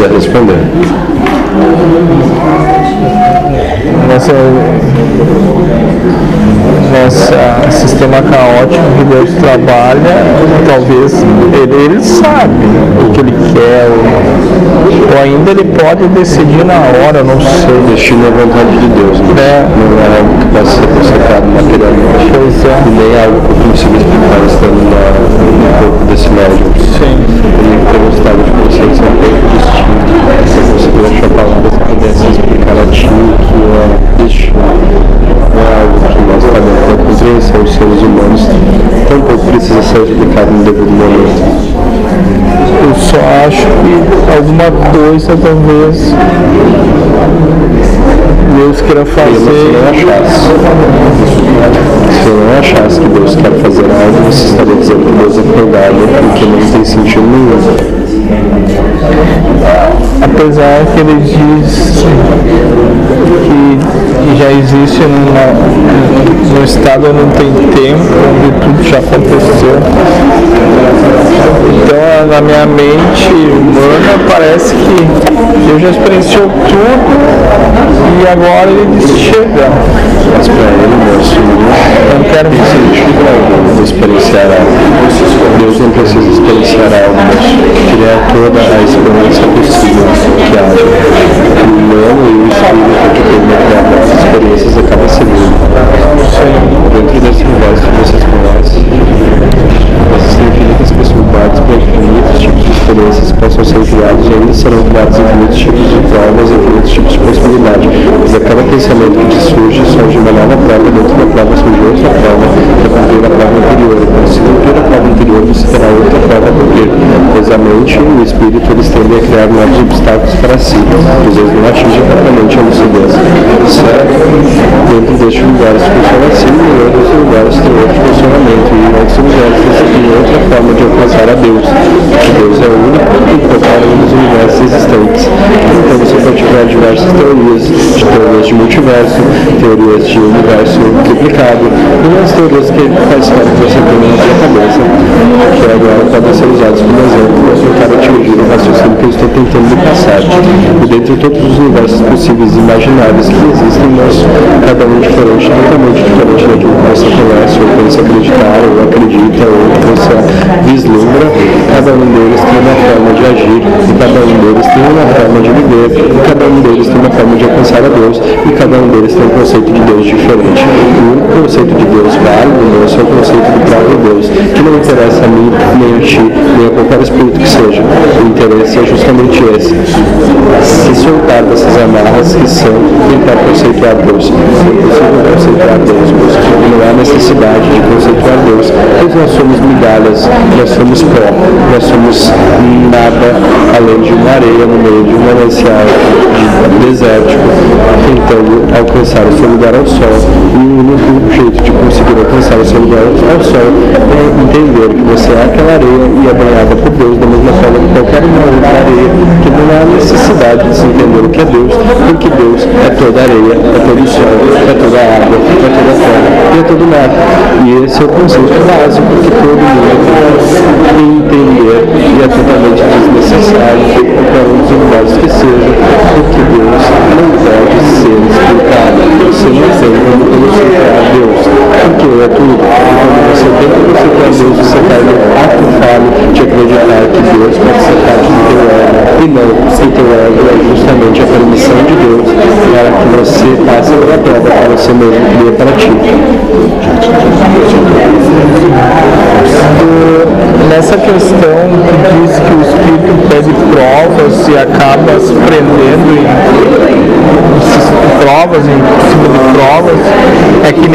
quiser responder. Nessa sistema caótico que Deus trabalha, talvez ele, ele sabe o que ele quer, ou, ou ainda ele pode decidir na hora, não sei. O destino é vontade de Deus, né? É. não é algo que possa ser consertado materialmente. Pois é. Nem algo que eu consiga explicar Eu só acho que alguma coisa talvez. Deus queira fazer. Se eu não achasse que Deus quer fazer algo, você estaria dizendo que Deus é folgado, porque não tem sentido nenhum. apesar que ele diz que já existe numa, no estado onde não tem tempo, onde tudo já aconteceu. Então na minha mente humana parece que Deus já experienciou tudo e agora ele diz chega. Mas para ele, moço, Eu toda a experiência possível que haja. O humano e o espírito que permitem as experiências acaba seguindo. Dentro desse universo que vocês conhecem, existem infinitas possibilidades para infinitos tipos de experiências que possam ser criados e ainda serão criados infinitos tipos de provas, infinitos tipos de possibilidade. Mas a cada pensamento que surge, surge uma nova prova, dentro pois eles não atingem propriamente a lucidez. Certo? Dentro deste universo funciona assim, e outros lugares tem outro funcionamento, e em outros você tem outra forma de alcançar a Deus, Deus é único em qualquer um dos universos existentes. Então você tiver diversas teorias, de teorias de multiverso, teorias de universo triplicado, e as teorias que parte que você tem na sua cabeça, que agora podem ser usadas como exemplo para atingir o raciocínio que eu estou tentando lhe passar. E dentre todos os universos possíveis e imagináveis que existem, nós, cada um diferente, totalmente diferente daquilo que você conhece, ou pensa acreditar, ou acredita, ou que você vislumbra, cada um deles tem uma forma cada um deles tem uma forma de viver, e cada um deles tem uma forma de alcançar a Deus, e cada um deles tem um conceito de Deus diferente. O único conceito de Deus válido nosso é o conceito do próprio Deus, que não interessa a mim, nem a ti, nem a qualquer espírito que seja. O interesse é justamente esse. Soltar dessas amarras que são tentar conceituar Deus. É impossível conceituar Deus, não há necessidade de conceituar Deus, pois nós somos migalhas, nós somos pó, nós somos nada além de uma areia no meio de um manancial desértico, tentando alcançar o seu lugar ao sol. E o único jeito de conseguir alcançar o seu lugar ao sol é entender que você é aquela areia e é banhada por Deus, da mesma forma que qualquer uma outra areia, que não há necessidade de se entender o que é Deus, porque Deus é toda areia, é todo sol, é toda água, é toda terra e é todo mar. E esse é o conceito básico que todo mundo tem acreditar que Deus pode ser parte do teu ego. E não, se teu ego é justamente a permissão de Deus para que você passe pela prova para você mesmo cria para ti. Nessa questão que diz que o espírito pede provas e acaba se prendendo em provas, em provas, é que